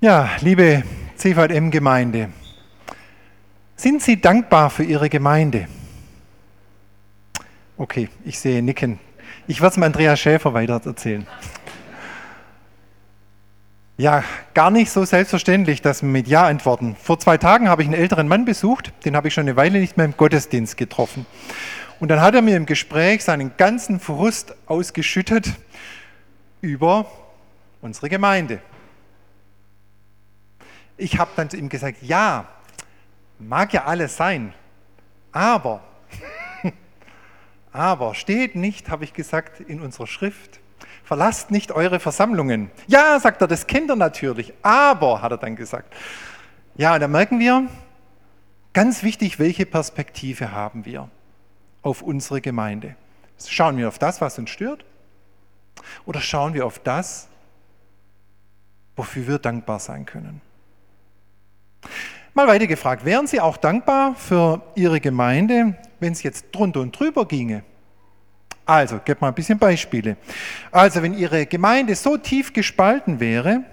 Ja, liebe CVM-Gemeinde, sind Sie dankbar für Ihre Gemeinde? Okay, ich sehe Nicken. Ich werde es mal Andreas Schäfer weiter erzählen. Ja, gar nicht so selbstverständlich, dass wir mit Ja antworten. Vor zwei Tagen habe ich einen älteren Mann besucht, den habe ich schon eine Weile nicht mehr im Gottesdienst getroffen. Und dann hat er mir im Gespräch seinen ganzen Frust ausgeschüttet über unsere Gemeinde. Ich habe dann zu ihm gesagt, ja, mag ja alles sein, aber, aber steht nicht, habe ich gesagt, in unserer Schrift, verlasst nicht eure Versammlungen. Ja, sagt er, das kennt er natürlich, aber, hat er dann gesagt. Ja, da merken wir, ganz wichtig, welche Perspektive haben wir auf unsere Gemeinde. Schauen wir auf das, was uns stört? Oder schauen wir auf das, wofür wir dankbar sein können? Mal weiter gefragt, wären Sie auch dankbar für Ihre Gemeinde, wenn es jetzt drunter und drüber ginge? Also, gebt mal ein bisschen Beispiele. Also, wenn Ihre Gemeinde so tief gespalten wäre,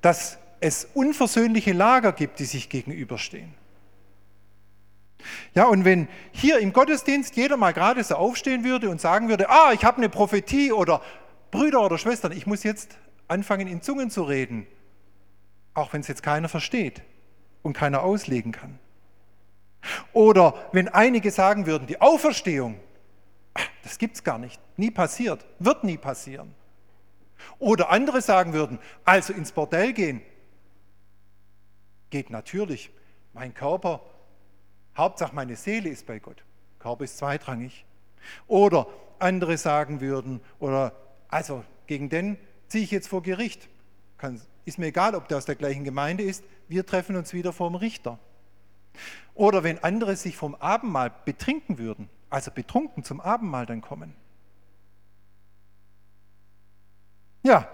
dass es unversöhnliche Lager gibt, die sich gegenüberstehen. Ja, und wenn hier im Gottesdienst jeder mal gerade so aufstehen würde und sagen würde, ah, ich habe eine Prophetie oder Brüder oder Schwestern, ich muss jetzt anfangen in Zungen zu reden, auch wenn es jetzt keiner versteht und keiner auslegen kann. Oder wenn einige sagen würden, die Auferstehung, das gibt es gar nicht, nie passiert, wird nie passieren. Oder andere sagen würden, also ins Bordell gehen, geht natürlich. Mein Körper, Hauptsache meine Seele ist bei Gott. Körper ist zweitrangig. Oder andere sagen würden, oder also gegen den ziehe ich jetzt vor Gericht. Kann, ist mir egal, ob der aus der gleichen Gemeinde ist, wir treffen uns wieder vorm Richter. Oder wenn andere sich vom Abendmahl betrinken würden, also betrunken zum Abendmahl dann kommen. Ja,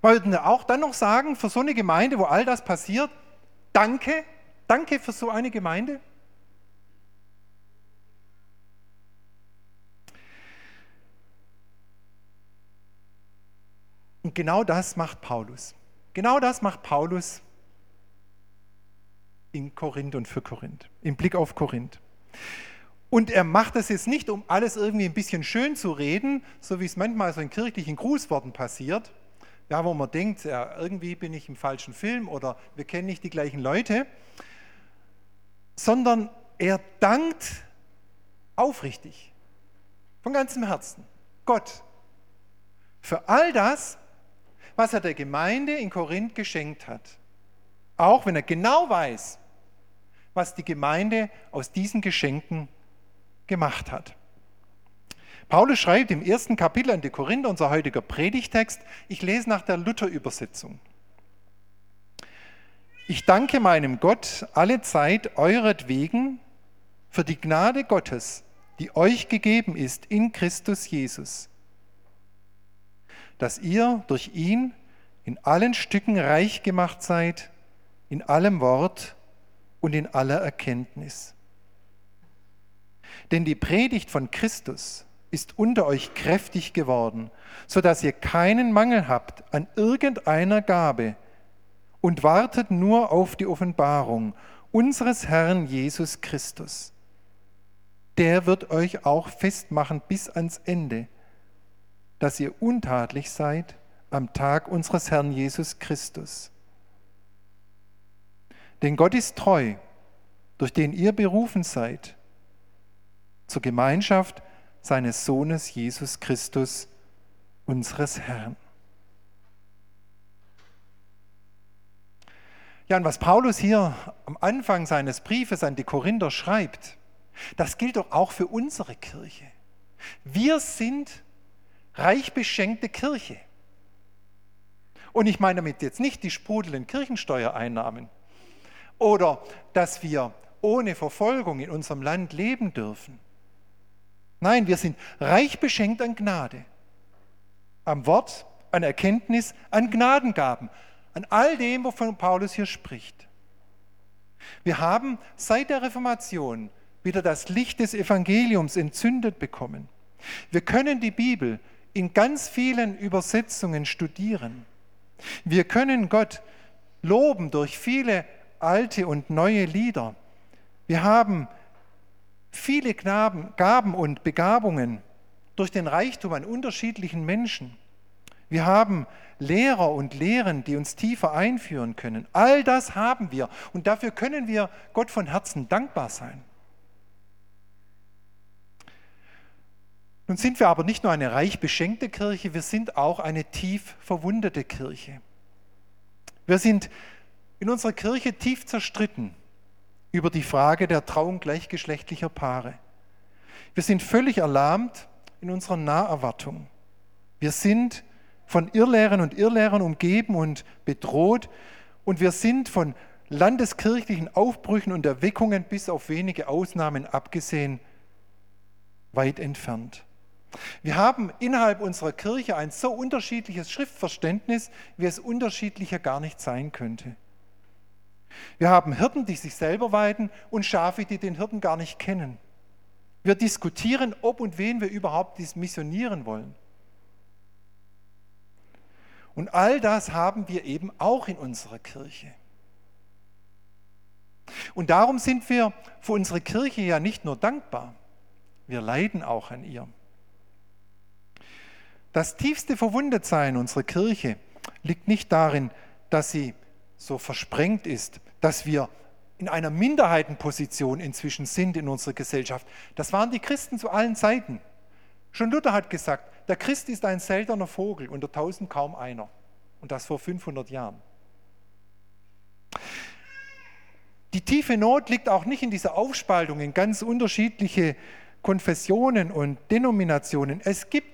wollten wir auch dann noch sagen, für so eine Gemeinde, wo all das passiert, danke, danke für so eine Gemeinde. Und genau das macht Paulus. Genau das macht Paulus in Korinth und für Korinth, im Blick auf Korinth. Und er macht das jetzt nicht, um alles irgendwie ein bisschen schön zu reden, so wie es manchmal so in kirchlichen Grußworten passiert, ja, wo man denkt, ja, irgendwie bin ich im falschen Film oder wir kennen nicht die gleichen Leute, sondern er dankt aufrichtig, von ganzem Herzen, Gott, für all das, was er der Gemeinde in Korinth geschenkt hat. Auch wenn er genau weiß, was die Gemeinde aus diesen Geschenken gemacht hat. Paulus schreibt im ersten Kapitel an die Korinther, unser heutiger Predigtext, ich lese nach der Luther-Übersetzung. Ich danke meinem Gott alle Zeit euretwegen für die Gnade Gottes, die euch gegeben ist in Christus Jesus dass ihr durch ihn in allen Stücken reich gemacht seid, in allem Wort und in aller Erkenntnis. Denn die Predigt von Christus ist unter euch kräftig geworden, so dass ihr keinen Mangel habt an irgendeiner Gabe und wartet nur auf die Offenbarung unseres Herrn Jesus Christus. Der wird euch auch festmachen bis ans Ende dass ihr untadlich seid am Tag unseres Herrn Jesus Christus. Denn Gott ist treu, durch den ihr berufen seid, zur Gemeinschaft seines Sohnes Jesus Christus, unseres Herrn. Ja, und was Paulus hier am Anfang seines Briefes an die Korinther schreibt, das gilt doch auch für unsere Kirche. Wir sind reich beschenkte Kirche. Und ich meine damit jetzt nicht die sprudelnden Kirchensteuereinnahmen oder dass wir ohne Verfolgung in unserem Land leben dürfen. Nein, wir sind reich beschenkt an Gnade, am Wort, an Erkenntnis, an Gnadengaben, an all dem, wovon Paulus hier spricht. Wir haben seit der Reformation wieder das Licht des Evangeliums entzündet bekommen. Wir können die Bibel in ganz vielen Übersetzungen studieren. Wir können Gott loben durch viele alte und neue Lieder. Wir haben viele Gaben und Begabungen durch den Reichtum an unterschiedlichen Menschen. Wir haben Lehrer und Lehren, die uns tiefer einführen können. All das haben wir und dafür können wir Gott von Herzen dankbar sein. Nun sind wir aber nicht nur eine reich beschenkte Kirche, wir sind auch eine tief verwundete Kirche. Wir sind in unserer Kirche tief zerstritten über die Frage der Trauung gleichgeschlechtlicher Paare. Wir sind völlig erlahmt in unserer Naherwartung. Wir sind von Irrlehren und Irrlehrern umgeben und bedroht und wir sind von landeskirchlichen Aufbrüchen und Erweckungen bis auf wenige Ausnahmen abgesehen weit entfernt. Wir haben innerhalb unserer Kirche ein so unterschiedliches Schriftverständnis, wie es unterschiedlicher gar nicht sein könnte. Wir haben Hirten, die sich selber weiden und Schafe, die den Hirten gar nicht kennen. Wir diskutieren, ob und wen wir überhaupt missionieren wollen. Und all das haben wir eben auch in unserer Kirche. Und darum sind wir für unsere Kirche ja nicht nur dankbar, wir leiden auch an ihr. Das tiefste Verwundetsein unserer Kirche liegt nicht darin, dass sie so versprengt ist, dass wir in einer Minderheitenposition inzwischen sind in unserer Gesellschaft. Das waren die Christen zu allen Zeiten. Schon Luther hat gesagt, der Christ ist ein seltener Vogel, unter tausend kaum einer. Und das vor 500 Jahren. Die tiefe Not liegt auch nicht in dieser Aufspaltung in ganz unterschiedliche Konfessionen und Denominationen. Es gibt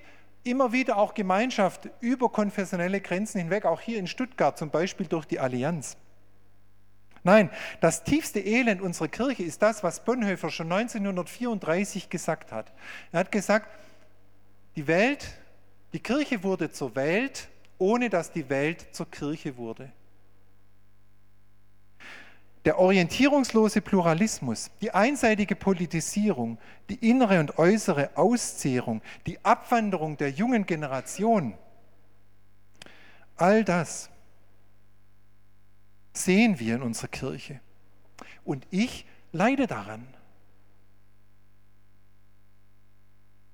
immer wieder auch Gemeinschaft über konfessionelle Grenzen hinweg, auch hier in Stuttgart zum Beispiel durch die Allianz. Nein, das tiefste Elend unserer Kirche ist das, was Bonhoeffer schon 1934 gesagt hat. Er hat gesagt, die Welt, die Kirche wurde zur Welt, ohne dass die Welt zur Kirche wurde. Der orientierungslose Pluralismus, die einseitige Politisierung, die innere und äußere Auszehrung, die Abwanderung der jungen Generation, all das sehen wir in unserer Kirche. Und ich leide daran.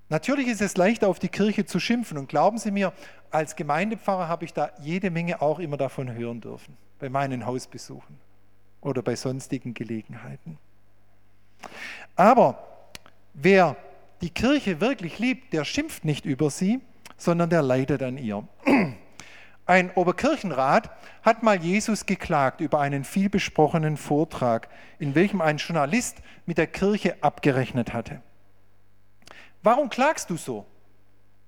Natürlich ist es leicht, auf die Kirche zu schimpfen. Und glauben Sie mir, als Gemeindepfarrer habe ich da jede Menge auch immer davon hören dürfen, bei meinen Hausbesuchen oder bei sonstigen Gelegenheiten. Aber wer die Kirche wirklich liebt, der schimpft nicht über sie, sondern der leidet an ihr. Ein Oberkirchenrat hat mal Jesus geklagt über einen vielbesprochenen Vortrag, in welchem ein Journalist mit der Kirche abgerechnet hatte. Warum klagst du so?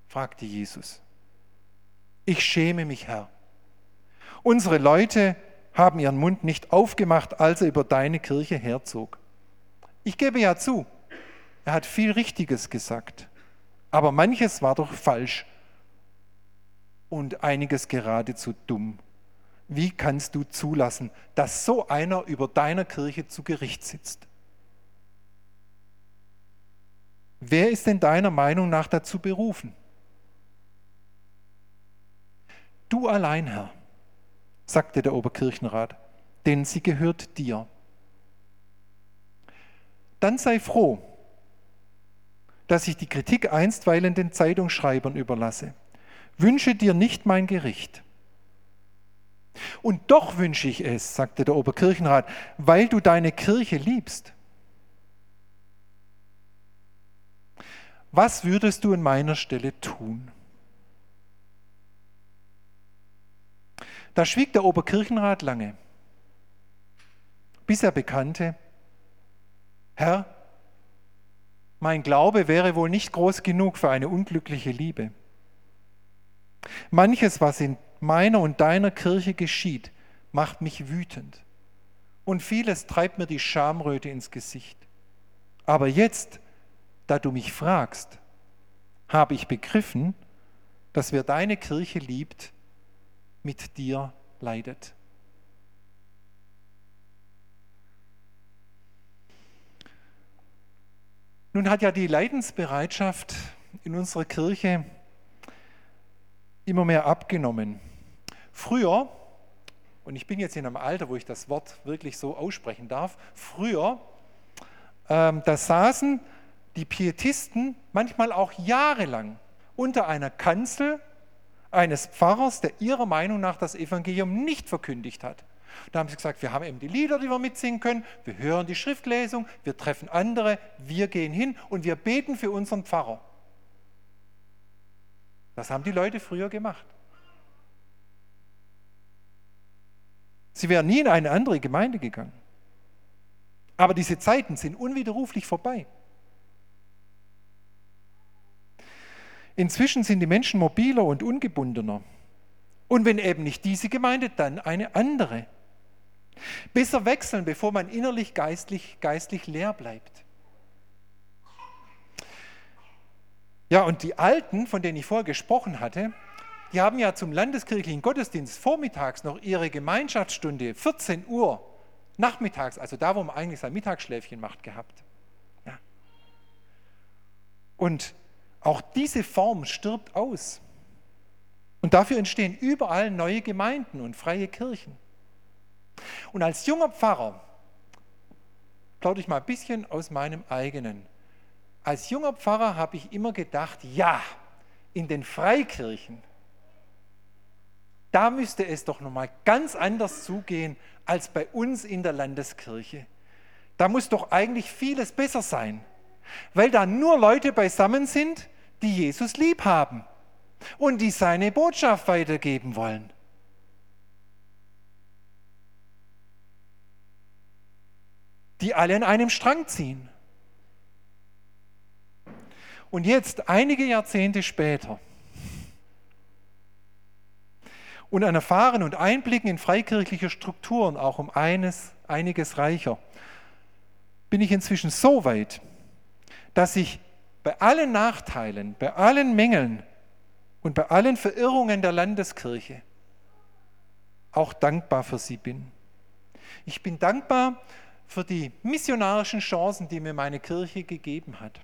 fragte Jesus. Ich schäme mich, Herr. Unsere Leute haben ihren Mund nicht aufgemacht, als er über deine Kirche herzog. Ich gebe ja zu, er hat viel Richtiges gesagt, aber manches war doch falsch und einiges geradezu dumm. Wie kannst du zulassen, dass so einer über deiner Kirche zu Gericht sitzt? Wer ist denn deiner Meinung nach dazu berufen? Du allein, Herr sagte der Oberkirchenrat, denn sie gehört dir. Dann sei froh, dass ich die Kritik einstweilen den Zeitungsschreibern überlasse. Wünsche dir nicht mein Gericht. Und doch wünsche ich es, sagte der Oberkirchenrat, weil du deine Kirche liebst. Was würdest du in meiner Stelle tun? Da schwieg der Oberkirchenrat lange, bis er bekannte, Herr, mein Glaube wäre wohl nicht groß genug für eine unglückliche Liebe. Manches, was in meiner und deiner Kirche geschieht, macht mich wütend. Und vieles treibt mir die Schamröte ins Gesicht. Aber jetzt, da du mich fragst, habe ich begriffen, dass wer deine Kirche liebt, mit dir leidet. Nun hat ja die Leidensbereitschaft in unserer Kirche immer mehr abgenommen. Früher, und ich bin jetzt in einem Alter, wo ich das Wort wirklich so aussprechen darf, früher, ähm, da saßen die Pietisten manchmal auch jahrelang unter einer Kanzel eines Pfarrers, der ihrer Meinung nach das Evangelium nicht verkündigt hat. Da haben sie gesagt, wir haben eben die Lieder, die wir mitsingen können, wir hören die Schriftlesung, wir treffen andere, wir gehen hin und wir beten für unseren Pfarrer. Das haben die Leute früher gemacht. Sie wären nie in eine andere Gemeinde gegangen. Aber diese Zeiten sind unwiderruflich vorbei. Inzwischen sind die Menschen mobiler und ungebundener. Und wenn eben nicht diese Gemeinde, dann eine andere. Besser wechseln, bevor man innerlich geistlich, geistlich leer bleibt. Ja, und die Alten, von denen ich vorher gesprochen hatte, die haben ja zum landeskirchlichen Gottesdienst vormittags noch ihre Gemeinschaftsstunde, 14 Uhr, nachmittags, also da, wo man eigentlich sein Mittagsschläfchen macht, gehabt. Ja. Und auch diese Form stirbt aus. Und dafür entstehen überall neue Gemeinden und freie Kirchen. Und als junger Pfarrer, plaudere ich mal ein bisschen aus meinem eigenen. Als junger Pfarrer habe ich immer gedacht, ja, in den Freikirchen, da müsste es doch nochmal ganz anders zugehen als bei uns in der Landeskirche. Da muss doch eigentlich vieles besser sein, weil da nur Leute beisammen sind, die Jesus lieb haben und die seine Botschaft weitergeben wollen. Die alle an einem Strang ziehen. Und jetzt, einige Jahrzehnte später, und an Erfahren und Einblicken in freikirchliche Strukturen auch um eines, einiges reicher, bin ich inzwischen so weit, dass ich bei allen Nachteilen, bei allen Mängeln und bei allen Verirrungen der Landeskirche auch dankbar für sie bin. Ich bin dankbar für die missionarischen Chancen, die mir meine Kirche gegeben hat.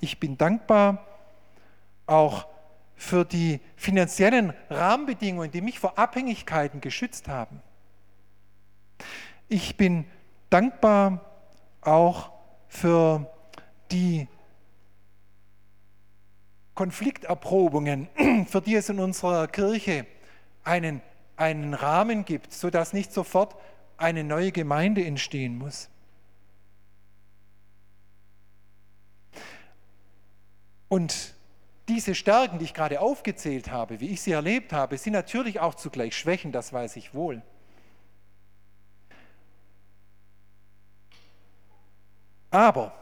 Ich bin dankbar auch für die finanziellen Rahmenbedingungen, die mich vor Abhängigkeiten geschützt haben. Ich bin dankbar auch für die Konflikterprobungen, für die es in unserer Kirche einen, einen Rahmen gibt, sodass nicht sofort eine neue Gemeinde entstehen muss. Und diese Stärken, die ich gerade aufgezählt habe, wie ich sie erlebt habe, sind natürlich auch zugleich Schwächen, das weiß ich wohl. Aber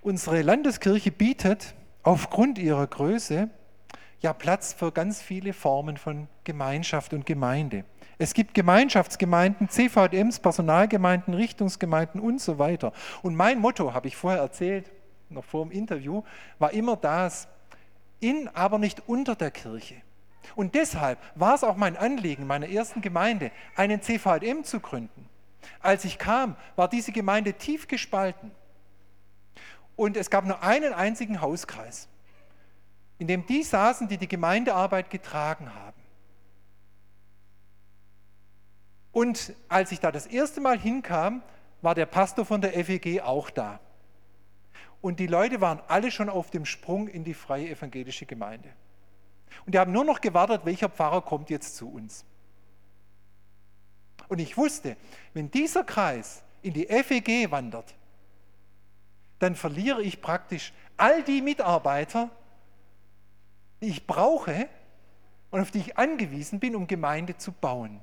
unsere Landeskirche bietet aufgrund ihrer Größe ja Platz für ganz viele Formen von Gemeinschaft und Gemeinde. Es gibt Gemeinschaftsgemeinden, CVMs, Personalgemeinden, Richtungsgemeinden und so weiter. Und mein Motto, habe ich vorher erzählt, noch vor dem Interview, war immer das, in, aber nicht unter der Kirche. Und deshalb war es auch mein Anliegen, meiner ersten Gemeinde einen CVM zu gründen. Als ich kam, war diese Gemeinde tief gespalten. Und es gab nur einen einzigen Hauskreis, in dem die saßen, die die Gemeindearbeit getragen haben. Und als ich da das erste Mal hinkam, war der Pastor von der FEG auch da. Und die Leute waren alle schon auf dem Sprung in die freie evangelische Gemeinde. Und die haben nur noch gewartet, welcher Pfarrer kommt jetzt zu uns. Und ich wusste, wenn dieser Kreis in die FEG wandert, dann verliere ich praktisch all die Mitarbeiter, die ich brauche und auf die ich angewiesen bin, um Gemeinde zu bauen.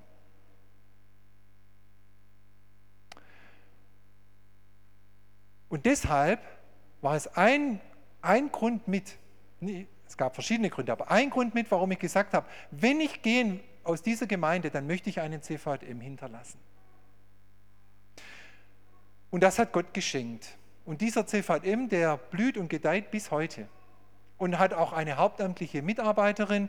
Und deshalb war es ein, ein Grund mit, es gab verschiedene Gründe, aber ein Grund mit, warum ich gesagt habe, wenn ich gehe aus dieser Gemeinde, dann möchte ich einen CVM hinterlassen. Und das hat Gott geschenkt. Und dieser CVM, der blüht und gedeiht bis heute und hat auch eine hauptamtliche Mitarbeiterin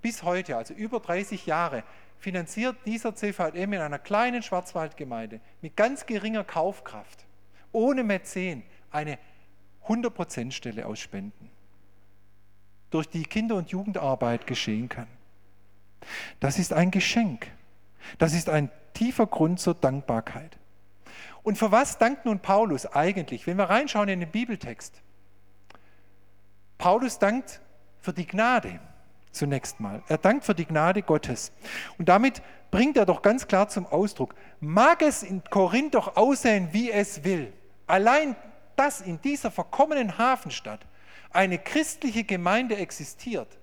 bis heute, also über 30 Jahre, finanziert dieser CVM in einer kleinen Schwarzwaldgemeinde mit ganz geringer Kaufkraft, ohne Mäzen, eine 100% Stelle aus Spenden, durch die Kinder- und Jugendarbeit geschehen kann. Das ist ein Geschenk. Das ist ein tiefer Grund zur Dankbarkeit. Und für was dankt nun Paulus eigentlich? Wenn wir reinschauen in den Bibeltext. Paulus dankt für die Gnade zunächst mal. Er dankt für die Gnade Gottes. Und damit bringt er doch ganz klar zum Ausdruck, mag es in Korinth doch aussehen, wie es will. Allein, dass in dieser verkommenen Hafenstadt eine christliche Gemeinde existiert,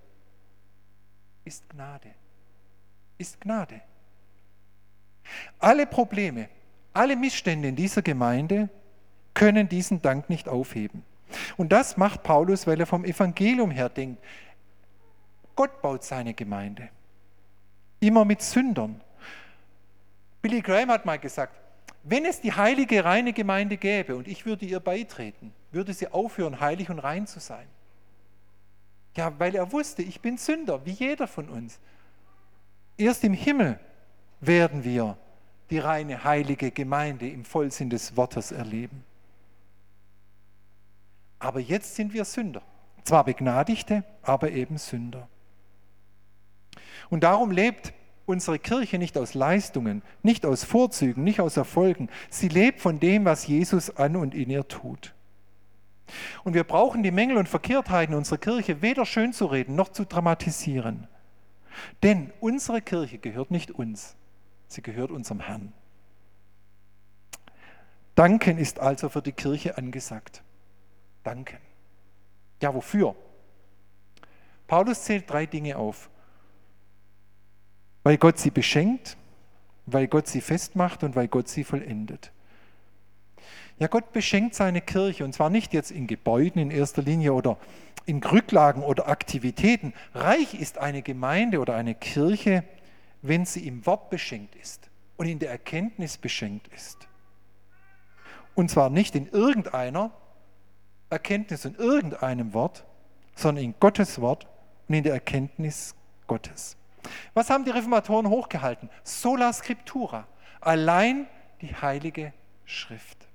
ist Gnade. Ist Gnade. Alle Probleme, alle Missstände in dieser Gemeinde können diesen Dank nicht aufheben. Und das macht Paulus, weil er vom Evangelium her denkt. Gott baut seine Gemeinde. Immer mit Sündern. Billy Graham hat mal gesagt, wenn es die heilige, reine Gemeinde gäbe und ich würde ihr beitreten, würde sie aufhören, heilig und rein zu sein. Ja, weil er wusste, ich bin Sünder, wie jeder von uns. Erst im Himmel werden wir die reine, heilige Gemeinde im Vollsinn des Wortes erleben. Aber jetzt sind wir Sünder. Zwar Begnadigte, aber eben Sünder. Und darum lebt unsere Kirche nicht aus Leistungen, nicht aus Vorzügen, nicht aus Erfolgen. Sie lebt von dem, was Jesus an und in ihr tut. Und wir brauchen die Mängel und Verkehrtheiten unserer Kirche weder schön zu reden noch zu dramatisieren. Denn unsere Kirche gehört nicht uns, sie gehört unserem Herrn. Danken ist also für die Kirche angesagt. Danken. Ja, wofür? Paulus zählt drei Dinge auf. Weil Gott sie beschenkt, weil Gott sie festmacht und weil Gott sie vollendet. Ja, Gott beschenkt seine Kirche und zwar nicht jetzt in Gebäuden in erster Linie oder in Rücklagen oder Aktivitäten. Reich ist eine Gemeinde oder eine Kirche, wenn sie im Wort beschenkt ist und in der Erkenntnis beschenkt ist. Und zwar nicht in irgendeiner Erkenntnis in irgendeinem Wort, sondern in Gottes Wort und in der Erkenntnis Gottes. Was haben die Reformatoren hochgehalten? Sola Scriptura, allein die heilige Schrift.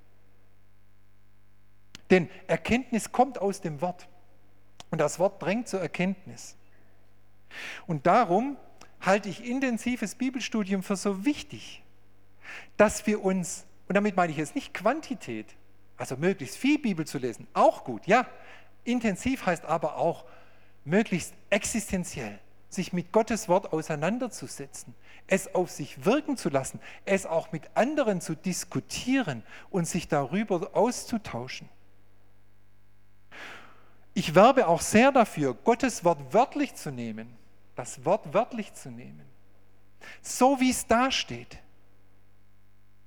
Denn Erkenntnis kommt aus dem Wort. Und das Wort drängt zur Erkenntnis. Und darum halte ich intensives Bibelstudium für so wichtig, dass wir uns, und damit meine ich jetzt nicht Quantität, also möglichst viel Bibel zu lesen, auch gut, ja. Intensiv heißt aber auch möglichst existenziell, sich mit Gottes Wort auseinanderzusetzen, es auf sich wirken zu lassen, es auch mit anderen zu diskutieren und sich darüber auszutauschen. Ich werbe auch sehr dafür, Gottes Wort wörtlich zu nehmen, das Wort wörtlich zu nehmen, so wie es dasteht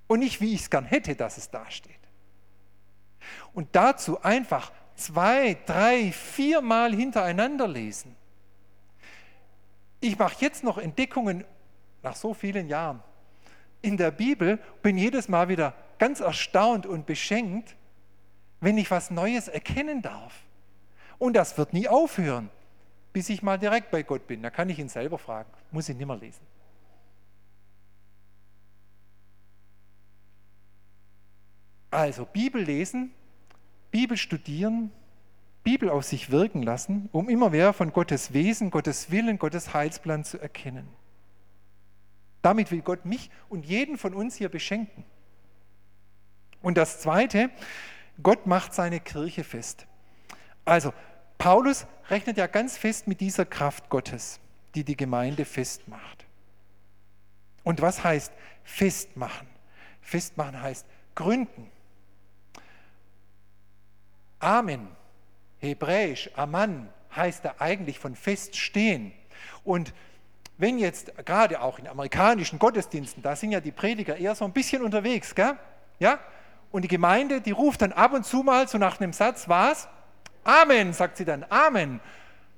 und nicht wie ich es gern hätte, dass es dasteht. Und dazu einfach zwei, drei, viermal hintereinander lesen. Ich mache jetzt noch Entdeckungen nach so vielen Jahren in der Bibel, bin jedes Mal wieder ganz erstaunt und beschenkt, wenn ich was Neues erkennen darf. Und das wird nie aufhören, bis ich mal direkt bei Gott bin. Da kann ich ihn selber fragen, muss ich nicht mehr lesen. Also Bibel lesen, Bibel studieren, Bibel auf sich wirken lassen, um immer mehr von Gottes Wesen, Gottes Willen, Gottes Heilsplan zu erkennen. Damit will Gott mich und jeden von uns hier beschenken. Und das Zweite, Gott macht seine Kirche fest. Also, Paulus rechnet ja ganz fest mit dieser Kraft Gottes, die die Gemeinde festmacht. Und was heißt festmachen? Festmachen heißt gründen. Amen, hebräisch, Aman, heißt da eigentlich von feststehen. Und wenn jetzt gerade auch in amerikanischen Gottesdiensten, da sind ja die Prediger eher so ein bisschen unterwegs, gell? Ja? Und die Gemeinde, die ruft dann ab und zu mal so nach einem Satz, was? Amen, sagt sie dann, Amen.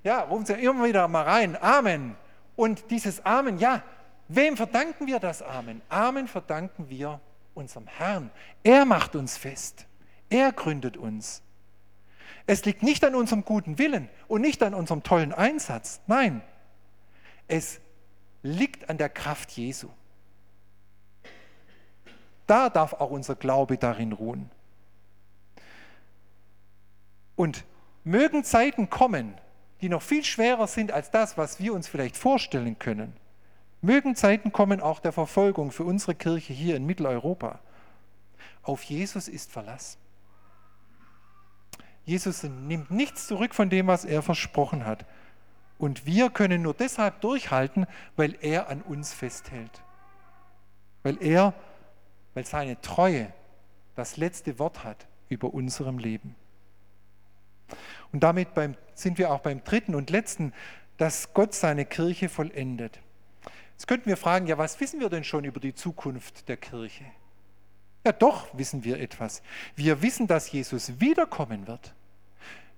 Ja, rufen sie immer wieder mal rein, Amen. Und dieses Amen, ja, wem verdanken wir das Amen? Amen verdanken wir unserem Herrn. Er macht uns fest. Er gründet uns. Es liegt nicht an unserem guten Willen und nicht an unserem tollen Einsatz. Nein, es liegt an der Kraft Jesu. Da darf auch unser Glaube darin ruhen. Und Mögen Zeiten kommen, die noch viel schwerer sind als das, was wir uns vielleicht vorstellen können. Mögen Zeiten kommen auch der Verfolgung für unsere Kirche hier in Mitteleuropa. Auf Jesus ist Verlass. Jesus nimmt nichts zurück von dem, was er versprochen hat. Und wir können nur deshalb durchhalten, weil er an uns festhält. Weil er, weil seine Treue das letzte Wort hat über unserem Leben. Und damit beim, sind wir auch beim dritten und letzten, dass Gott seine Kirche vollendet. Jetzt könnten wir fragen, ja, was wissen wir denn schon über die Zukunft der Kirche? Ja, doch wissen wir etwas. Wir wissen, dass Jesus wiederkommen wird.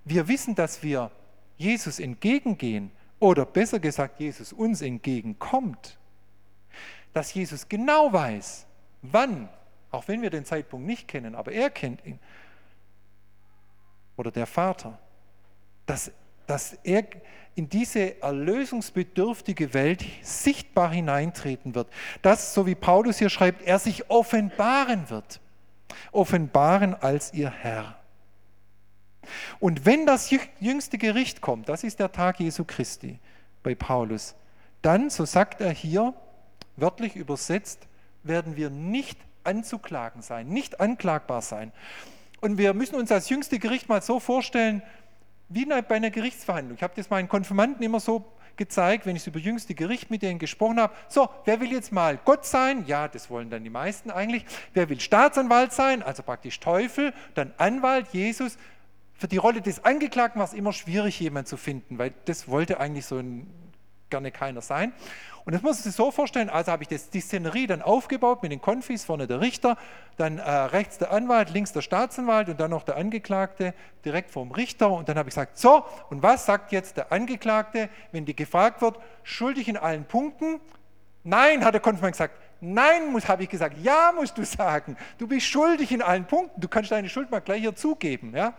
Wir wissen, dass wir Jesus entgegengehen oder besser gesagt, Jesus uns entgegenkommt. Dass Jesus genau weiß, wann, auch wenn wir den Zeitpunkt nicht kennen, aber er kennt ihn. Oder der Vater. Dass, dass er in diese erlösungsbedürftige Welt sichtbar hineintreten wird. Dass, so wie Paulus hier schreibt, er sich offenbaren wird. Offenbaren als ihr Herr. Und wenn das jüngste Gericht kommt, das ist der Tag Jesu Christi bei Paulus, dann, so sagt er hier, wörtlich übersetzt, werden wir nicht anzuklagen sein, nicht anklagbar sein. Und wir müssen uns das jüngste Gericht mal so vorstellen, wie bei einer Gerichtsverhandlung. Ich habe das meinen Konfirmanden immer so gezeigt, wenn ich über jüngste Gericht mit denen gesprochen habe. So, wer will jetzt mal Gott sein? Ja, das wollen dann die meisten eigentlich. Wer will Staatsanwalt sein? Also praktisch Teufel, dann Anwalt, Jesus. Für die Rolle des Angeklagten war es immer schwierig, jemanden zu finden, weil das wollte eigentlich so ein, gerne keiner sein. Und das muss man sich so vorstellen, also habe ich das, die Szenerie dann aufgebaut mit den Konfis, vorne der Richter, dann äh, rechts der Anwalt, links der Staatsanwalt und dann noch der Angeklagte direkt vorm Richter. Und dann habe ich gesagt, so, und was sagt jetzt der Angeklagte, wenn die gefragt wird, schuldig in allen Punkten? Nein, hat der Konfirmand gesagt, Nein, habe ich gesagt. Ja, musst du sagen. Du bist schuldig in allen Punkten. Du kannst deine Schuld mal gleich hier zugeben. Ja?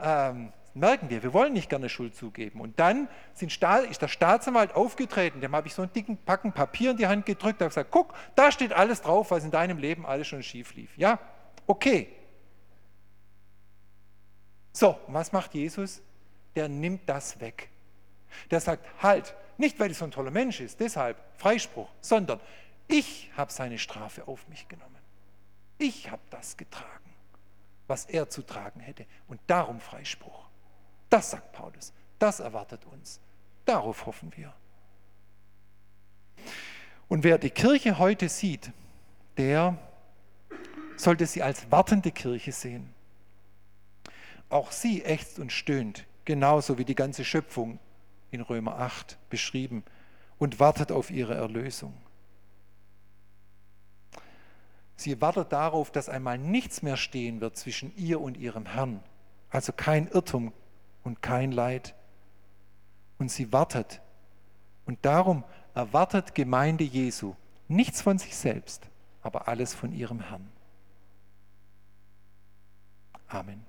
ähm, merken wir, wir wollen nicht gerne Schuld zugeben. Und dann ist der Staatsanwalt aufgetreten, dem habe ich so einen dicken Packen Papier in die Hand gedrückt, habe gesagt, guck, da steht alles drauf, was in deinem Leben alles schon schief lief. Ja, okay. So, was macht Jesus? Der nimmt das weg. Der sagt, halt, nicht weil er so ein toller Mensch ist, deshalb Freispruch, sondern ich habe seine Strafe auf mich genommen. Ich habe das getragen was er zu tragen hätte. Und darum Freispruch. Das sagt Paulus. Das erwartet uns. Darauf hoffen wir. Und wer die Kirche heute sieht, der sollte sie als wartende Kirche sehen. Auch sie ächzt und stöhnt, genauso wie die ganze Schöpfung in Römer 8 beschrieben, und wartet auf ihre Erlösung. Sie wartet darauf, dass einmal nichts mehr stehen wird zwischen ihr und ihrem Herrn. Also kein Irrtum und kein Leid. Und sie wartet. Und darum erwartet Gemeinde Jesu nichts von sich selbst, aber alles von ihrem Herrn. Amen.